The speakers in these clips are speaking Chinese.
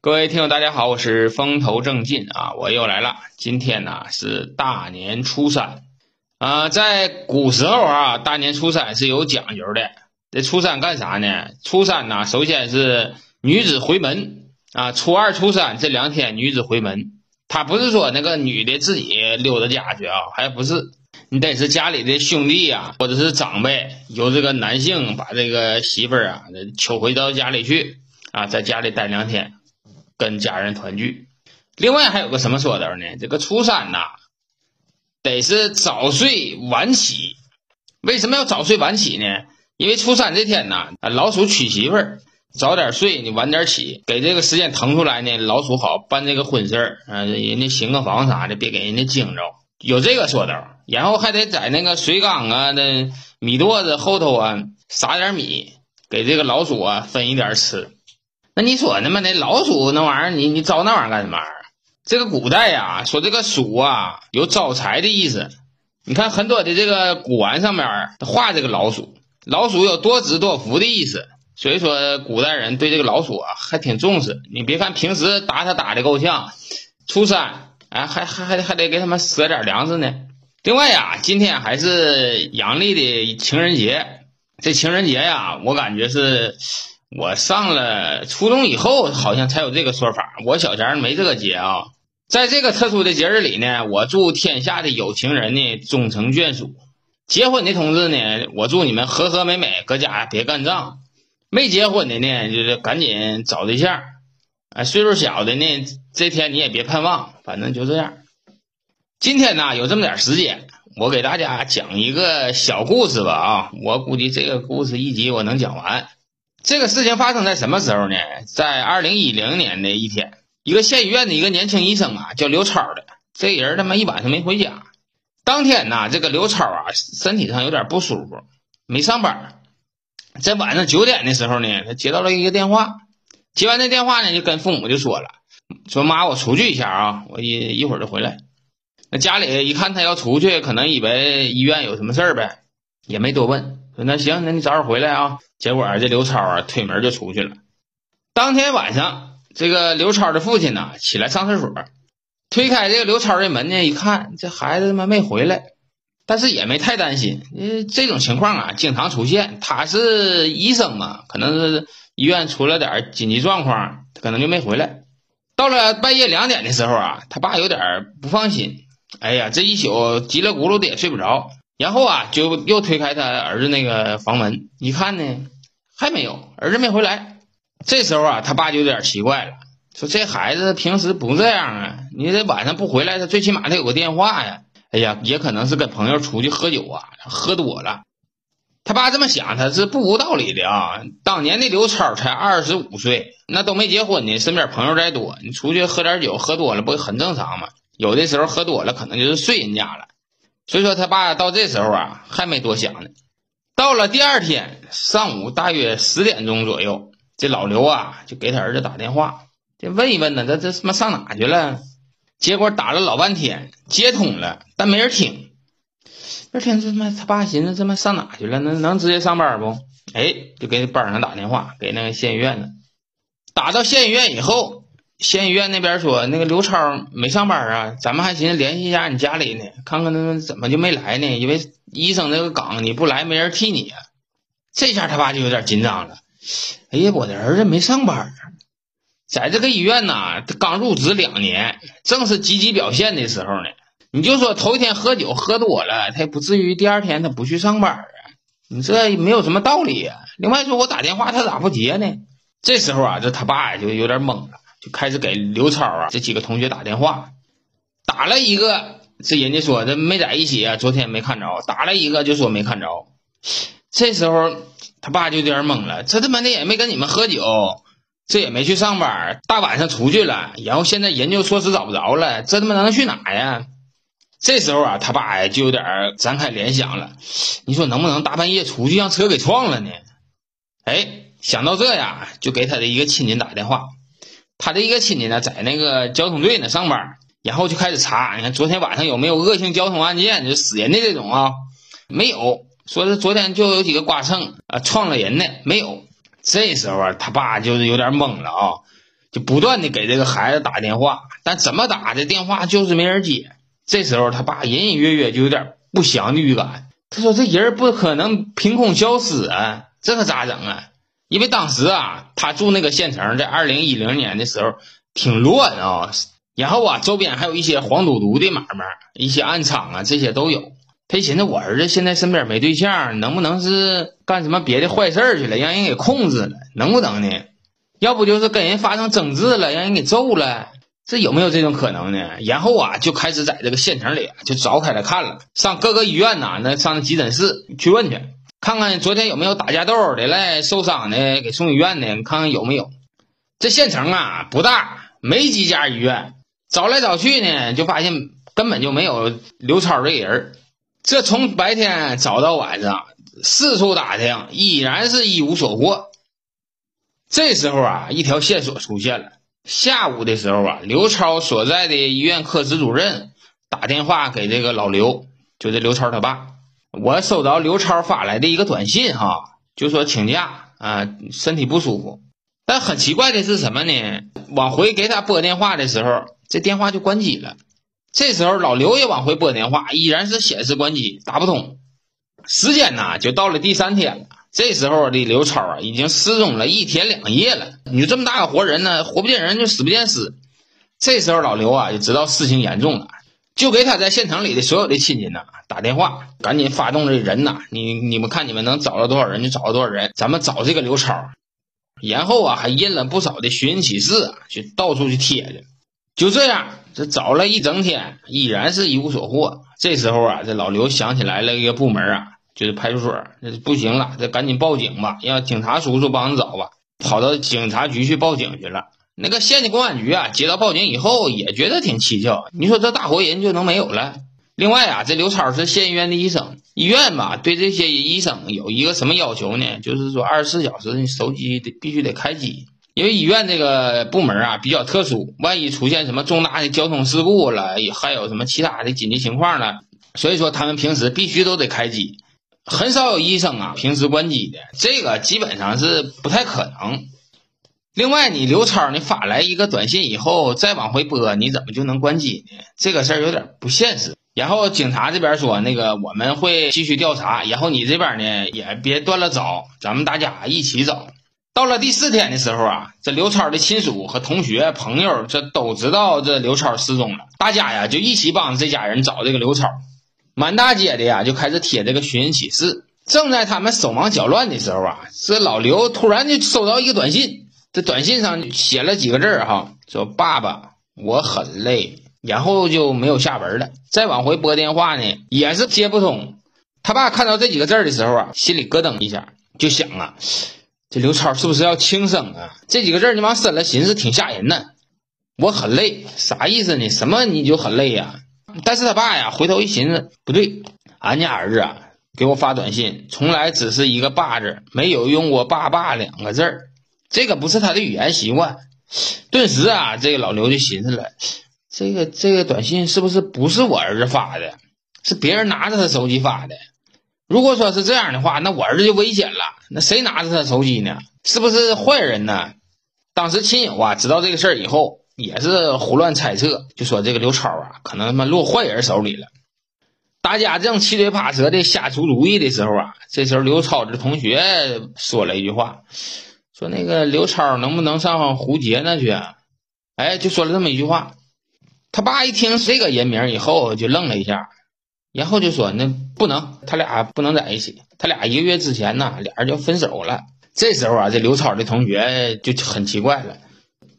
各位听友，大家好，我是风头正劲啊，我又来了。今天呢是大年初三啊，在古时候啊，大年初三是有讲究的。这初三干啥呢？初三呢，首先是女子回门啊，初二、初三这两天女子回门，她不是说那个女的自己溜达家去啊，还不是，你得是家里的兄弟啊，或者是长辈，由这个男性把这个媳妇儿啊求回到家里去啊，在家里待两天。跟家人团聚，另外还有个什么说头呢？这个初三呐，得是早睡晚起。为什么要早睡晚起呢？因为初三这天呐，老鼠娶媳妇儿，早点睡，你晚点起，给这个时间腾出来呢，老鼠好办这个婚事儿啊，人家行个房啥的，别给人家惊着，有这个说头。然后还得在那个水缸啊、那米垛子后头啊撒点米，给这个老鼠啊分一点吃。那你说他妈的老鼠那玩意儿，你你招那玩意儿干什么玩意儿？这个古代呀，说这个鼠啊有招财的意思。你看很多的这个古玩上面画这个老鼠，老鼠有多子多福的意思。所以说古代人对这个老鼠啊还挺重视。你别看平时打它打的够呛，初三哎还还还还得给他们舍点粮食呢。另外呀，今天还是阳历的情人节，这情人节呀，我感觉是。我上了初中以后，好像才有这个说法。我小前没这个节啊。在这个特殊的节日里呢，我祝天下的有情人呢终成眷属。结婚的同志呢，我祝你们和和美美，搁家别干仗。没结婚的呢，就是赶紧找对象。哎，岁数小的呢，这天你也别盼望，反正就这样。今天呢，有这么点时间，我给大家讲一个小故事吧啊。我估计这个故事一集我能讲完。这个事情发生在什么时候呢？在二零一零年的一天，一个县医院的一个年轻医生啊，叫刘超的，这人他妈一晚上没回家。当天呢，这个刘超啊，身体上有点不舒服，没上班。在晚上九点的时候呢，他接到了一个电话，接完这电话呢，就跟父母就说了：“说妈，我出去一下啊，我一一会儿就回来。”那家里一看他要出去，可能以为医院有什么事儿呗，也没多问。说那行，那你早点回来啊。结果这刘超啊，推门就出去了。当天晚上，这个刘超的父亲呢，起来上厕所，推开这个刘超的门呢，一看这孩子他妈没回来，但是也没太担心，因为这种情况啊，经常出现。他是医生嘛，可能是医院出了点紧急状况，可能就没回来。到了半夜两点的时候啊，他爸有点不放心，哎呀，这一宿叽里咕噜的也睡不着。然后啊，就又推开他儿子那个房门，一看呢，还没有儿子没回来。这时候啊，他爸就有点奇怪了，说这孩子平时不这样啊，你这晚上不回来，他最起码得有个电话呀。哎呀，也可能是跟朋友出去喝酒啊，喝多了。他爸这么想，他是不无道理的啊。当年的刘超才二十五岁，那都没结婚呢，身边朋友再多，你出去喝点酒，喝多了不很正常吗？有的时候喝多了，可能就是睡人家了。所以说他爸到这时候啊还没多想呢。到了第二天上午大约十点钟左右，这老刘啊就给他儿子打电话，这问一问呢，他这他妈上哪去了？结果打了老半天，接通了，但没人听。这天这他妈他爸寻思，这妈上哪去了？能能直接上班不？哎，就给班上打电话，给那个县医院的。打到县医院以后。县医院那边说，那个刘超没上班啊，咱们还寻思联系一下你家里呢，看看他怎么就没来呢？因为医生那个岗你不来，没人替你。这下他爸就有点紧张了。哎呀，我的儿子没上班，在这个医院呐，刚入职两年，正是积极表现的时候呢。你就说头一天喝酒喝多了，他也不至于第二天他不去上班啊。你这没有什么道理呀。另外说，我打电话他咋不接呢？这时候啊，这他爸就有点懵了。开始给刘超啊这几个同学打电话，打了一个，这人家说这没在一起啊，昨天没看着；打了一个就说没看着。这时候他爸就有点懵了，这他妈的也没跟你们喝酒，这也没去上班，大晚上出去了，然后现在人就说是找不着了，这他妈能去哪呀？这时候啊，他爸呀就有点展开联想了，你说能不能大半夜出去让车给撞了呢？哎，想到这呀，就给他的一个亲戚打电话。他的一个亲戚呢，在那个交通队呢上班，然后就开始查，你看昨天晚上有没有恶性交通案件，就死人的这种啊？没有，说是昨天就有几个刮蹭啊撞了人的，没有。这时候啊，他爸就是有点懵了啊，就不断的给这个孩子打电话，但怎么打这电话就是没人接。这时候他爸隐隐约约就有点不祥的预感。他说：“这人不可能凭空消失啊，这可咋整啊？因为当时啊，他住那个县城，在二零一零年的时候挺乱啊，然后啊，周边还有一些黄赌毒的买卖，一些暗场啊，这些都有。他寻思，我儿子现在身边没对象，能不能是干什么别的坏事去了，让人给控制了？能不能呢？”要不就是跟人发生争执了，让人给揍了，这有没有这种可能呢？然后啊，就开始在这个县城里就找开了看了，上各个医院呐，那上急诊室去问去，看看昨天有没有打架斗殴的来受伤的，给送医院的，看看有没有。这县城啊不大，没几家医院，找来找去呢，就发现根本就没有刘超这人。这从白天找到晚上，四处打听，依然是一无所获。这时候啊，一条线索出现了。下午的时候啊，刘超所在的医院科室主任打电话给这个老刘，就这刘超他爸。我收到刘超发来的一个短信，哈，就说请假啊，身体不舒服。但很奇怪的是什么呢？往回给他拨电话的时候，这电话就关机了。这时候老刘也往回拨电话，依然是显示关机，打不通。时间呢，就到了第三天了。这时候的刘超啊，已经失踪了一天两夜了。你说这么大个活人呢，活不见人就死不见尸。这时候老刘啊，就知道事情严重了，就给他在县城里的所有的亲戚呢打电话，赶紧发动这人呐，你你们看你们能找到多少人就找到多少人，咱们找这个刘超。然后啊，还印了不少的寻人启事啊，去到处去贴着。就这样，这找了一整天，依然是一无所获。这时候啊，这老刘想起来了一个部门啊。就是派出所，那不行了，这赶紧报警吧，让警察叔叔帮着找吧。跑到警察局去报警去了。那个县的公安局啊，接到报警以后也觉得挺蹊跷。你说这大活人就能没有了？另外啊，这刘超是县医院的医生，医院吧对这些医生有一个什么要求呢？就是说二十四小时你手机得必须得开机，因为医院这个部门啊比较特殊，万一出现什么重大的交通事故了，还有什么其他的紧急情况了，所以说他们平时必须都得开机。很少有医生啊，平时关机的，这个基本上是不太可能。另外，你刘超你发来一个短信以后再往回拨，你怎么就能关机呢？这个事儿有点不现实。然后警察这边说，那个我们会继续调查，然后你这边呢也别断了找，咱们大家一起找。到了第四天的时候啊，这刘超的亲属和同学朋友这都知道这刘超失踪了，大家呀就一起帮这家人找这个刘超。满大街的呀，就开始贴这个寻人启事。正在他们手忙脚乱的时候啊，这老刘突然就收到一个短信。这短信上写了几个字儿哈，说：“爸爸，我很累。”然后就没有下文了。再往回拨电话呢，也是接不通。他爸看到这几个字儿的时候啊，心里咯噔一下，就想啊，这刘超是不是要轻生啊？这几个字儿你往深了寻思，挺吓人的。我很累，啥意思呢？什么你就很累呀？但是他爸呀，回头一寻思，不对，俺家儿子啊，给我发短信，从来只是一个“爸”字，没有用过“爸爸”两个字儿，这个不是他的语言习惯。顿时啊，这个老刘就寻思了，这个这个短信是不是不是我儿子发的，是别人拿着他手机发的？如果说是这样的话，那我儿子就危险了。那谁拿着他手机呢？是不是坏人呢？当时亲友啊，知道这个事儿以后。也是胡乱猜测，就说这个刘超啊，可能他妈落坏人手里了。大家正七嘴八舌的瞎出主意的时候啊，这时候刘超的同学说了一句话，说那个刘超能不能上胡杰那去？哎，就说了这么一句话。他爸一听这个人名以后就愣了一下，然后就说那不能，他俩不能在一起，他俩一个月之前呢，俩人就分手了。这时候啊，这刘超的同学就很奇怪了，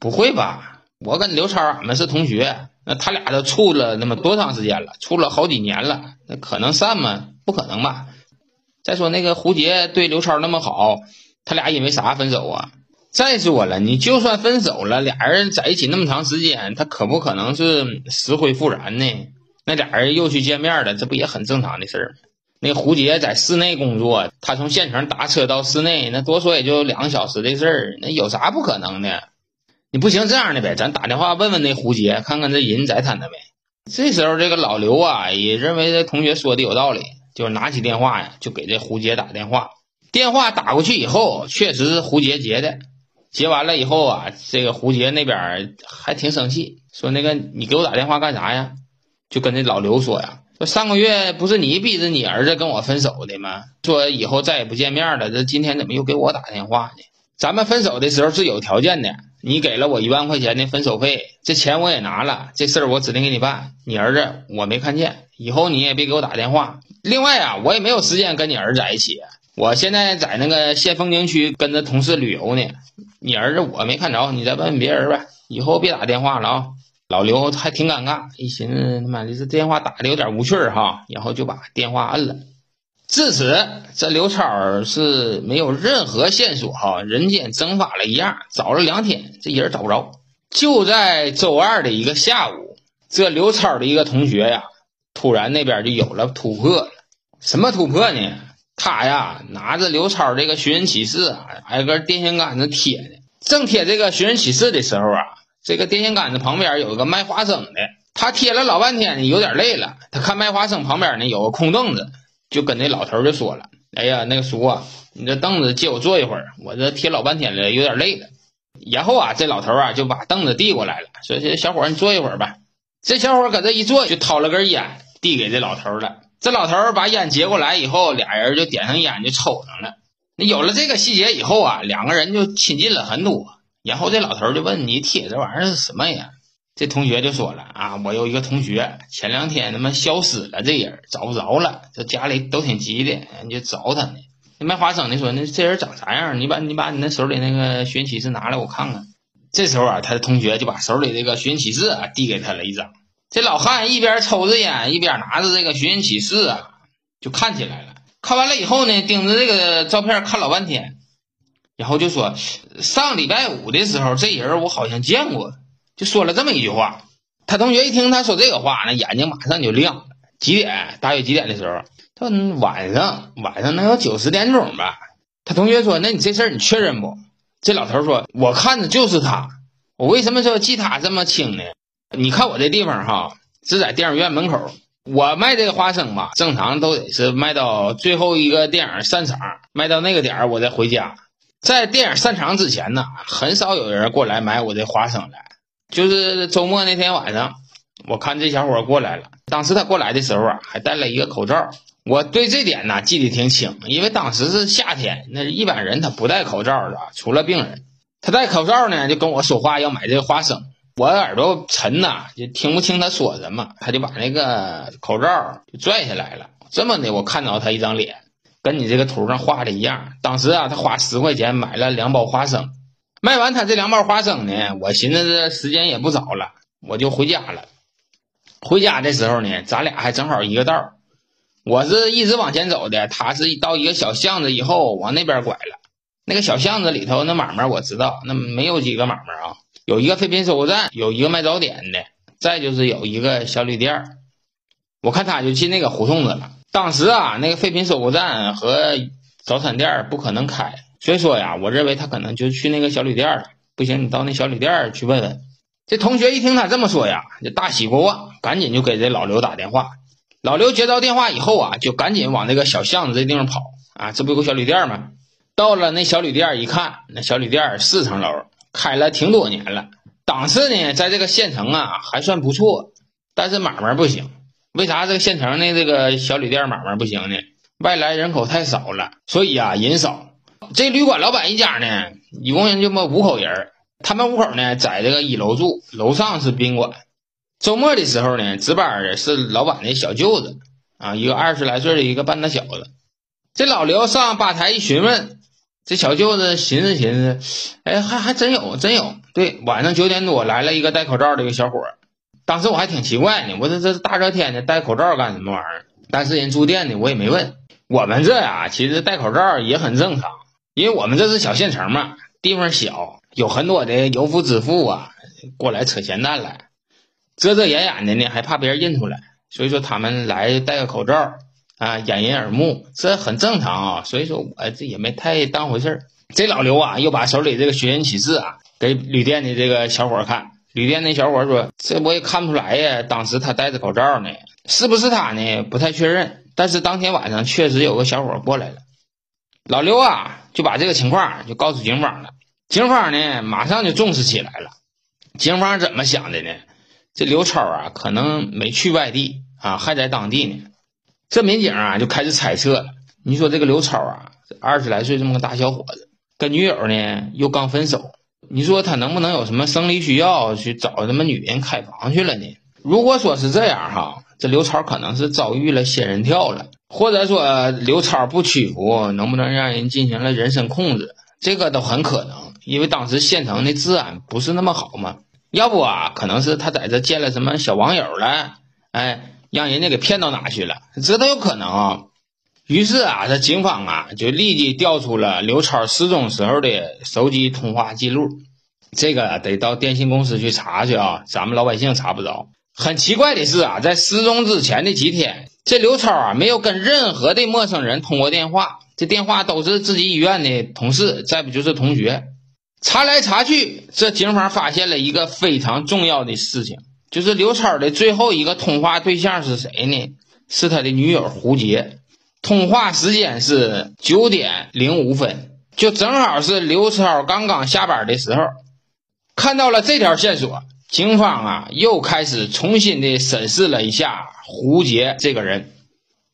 不会吧？我跟刘超俺们是同学，那他俩都处了那么多长时间了，处了好几年了，那可能散吗？不可能吧。再说那个胡杰对刘超那么好，他俩因为啥分手啊？再说了，你就算分手了，俩人在一起那么长时间，他可不可能是死灰复燃呢？那俩人又去见面了，这不也很正常的事儿吗？那胡杰在市内工作，他从县城打车到市内，那多说也就两个小时的事儿，那有啥不可能的？你不行这样的呗，咱打电话问问那胡杰，看看这人在他那没。这时候这个老刘啊，也认为这同学说的有道理，就拿起电话呀，就给这胡杰打电话。电话打过去以后，确实是胡杰接的。接完了以后啊，这个胡杰那边还挺生气，说那个你给我打电话干啥呀？就跟那老刘说呀，说上个月不是你逼着你儿子跟我分手的吗？说以后再也不见面了，这今天怎么又给我打电话呢？咱们分手的时候是有条件的，你给了我一万块钱的分手费，这钱我也拿了，这事儿我指定给你办。你儿子我没看见，以后你也别给我打电话。另外啊，我也没有时间跟你儿子在一起，我现在在那个县风景区跟着同事旅游呢。你儿子我没看着，你再问问别人呗。以后别打电话了啊！老刘还挺尴尬，一寻思他妈的这电话打的有点无趣哈，然后就把电话摁了。至此，这刘超是没有任何线索哈，人间蒸发了一样，找了两天，这人找不着。就在周二的一个下午，这刘超的一个同学呀，突然那边就有了突破了。什么突破呢？他呀拿着刘超这个寻人启事，挨个电线杆子贴的。正贴这个寻人启事的时候啊，这个电线杆子旁边有一个卖花生的，他贴了老半天，有点累了。他看卖花生旁边呢有个空凳子。就跟那老头就说了：“哎呀，那个叔啊，你这凳子借我坐一会儿，我这贴老半天了，有点累了。”然后啊，这老头啊就把凳子递过来了，说：“这小伙你坐一会儿吧。”这小伙搁这一坐，就掏了根烟递给这老头了。这老头把烟接过来以后，俩人就点上烟就抽上了。那有了这个细节以后啊，两个人就亲近了很多。然后这老头就问：“你贴这玩意儿是什么呀？”这同学就说了啊，我有一个同学前两天他妈消失了，这人找不着了，这家里都挺急的，你就找他呢。那卖花生的说，那这人长啥样？你把你把你那手里那个寻启事拿来，我看看。这时候啊，他的同学就把手里这个寻启事啊递给他了一张。这老汉一边抽着烟，一边拿着这个寻人启事啊，就看起来了。看完了以后呢，盯着这个照片看老半天，然后就说，上礼拜五的时候，这人我好像见过。就说了这么一句话，他同学一听他说这个话，那眼睛马上就亮。几点？大约几点的时候？他说晚上，晚上能有九十点钟吧。他同学说：“那你这事儿你确认不？”这老头说：“我看着就是他。我为什么说记他这么清呢？你看我这地方哈，是在电影院门口。我卖这个花生吧，正常都得是卖到最后一个电影散场，卖到那个点儿我再回家。在电影散场之前呢，很少有人过来买我这花生来。”就是周末那天晚上，我看这小伙过来了。当时他过来的时候啊，还戴了一个口罩。我对这点呢记得挺清，因为当时是夏天，那一般人他不戴口罩的，除了病人。他戴口罩呢，就跟我说话要买这个花生。我耳朵沉呐，就听不清他说什么。他就把那个口罩就拽下来了。这么的，我看到他一张脸，跟你这个图上画的一样。当时啊，他花十块钱买了两包花生。卖完他这两包花生呢，我寻思这时间也不早了，我就回家了。回家的时候呢，咱俩还正好一个道我是一直往前走的，他是到一个小巷子以后往那边拐了。那个小巷子里头那买卖我知道，那没有几个买卖啊，有一个废品收购站，有一个卖早点的，再就是有一个小旅店我看他就进那个胡同子了。当时啊，那个废品收购站和早餐店不可能开。所以说呀，我认为他可能就去那个小旅店了。不行，你到那小旅店去问问。这同学一听他这么说呀，就大喜过望，赶紧就给这老刘打电话。老刘接到电话以后啊，就赶紧往那个小巷子这地方跑啊。这不有个小旅店吗？到了那小旅店一看，那小旅店四层楼，开了挺多年了，档次呢，在这个县城啊还算不错，但是买卖不行。为啥这个县城的这个小旅店买卖不行呢？外来人口太少了，所以啊人少。这旅馆老板一家呢，一共就么五口人他们五口呢在这个一楼住，楼上是宾馆。周末的时候呢，值班的是老板的小舅子啊，一个二十来岁的一个半大小子。这老刘上吧台一询问，这小舅子寻思寻思，哎，还还真有，真有。对，晚上九点多来了一个戴口罩的一个小伙儿当时我还挺奇怪呢，我说这是大热天的戴口罩干什么玩意儿？但是人住店的我也没问。我们这呀，其实戴口罩也很正常。因为我们这是小县城嘛，地方小，有很多的有夫之妇啊，过来扯闲蛋来，遮遮掩掩的呢，还怕别人认出来，所以说他们来戴个口罩啊，掩人耳目，这很正常啊。所以说我这也没太当回事儿。这老刘啊，又把手里这个寻人启事啊，给旅店的这个小伙看。旅店那小伙说：“这我也看不出来呀，当时他戴着口罩呢，是不是他呢？不太确认。但是当天晚上确实有个小伙过来了。”老刘啊，就把这个情况就告诉警方了。警方呢马上就重视起来了。警方怎么想的呢？这刘超啊，可能没去外地啊，还在当地呢。这民警啊就开始猜测了。你说这个刘超啊，二十来岁这么个大小伙子，跟女友呢又刚分手，你说他能不能有什么生理需要去找什么女人开房去了呢？如果说是这样哈，这刘超可能是遭遇了仙人跳了，或者说刘超不屈服，能不能让人进行了人身控制，这个都很可能，因为当时县城的治安不是那么好嘛。要不啊，可能是他在这见了什么小网友了，哎，让人家给骗到哪去了，这都有可能啊。于是啊，这警方啊就立即调出了刘超失踪时候的手机通话记录，这个得到电信公司去查去啊，咱们老百姓查不着。很奇怪的是啊，在失踪之前的几天，这刘超啊没有跟任何的陌生人通过电话，这电话都是自己医院的同事，再不就是同学。查来查去，这警方发现了一个非常重要的事情，就是刘超的最后一个通话对象是谁呢？是他的女友胡杰。通话时间是九点零五分，就正好是刘超刚刚下班的时候。看到了这条线索，警方啊又开始重新的审视了一下胡杰这个人。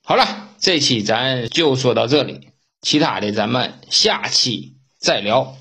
好了，这期咱就说到这里，其他的咱们下期再聊。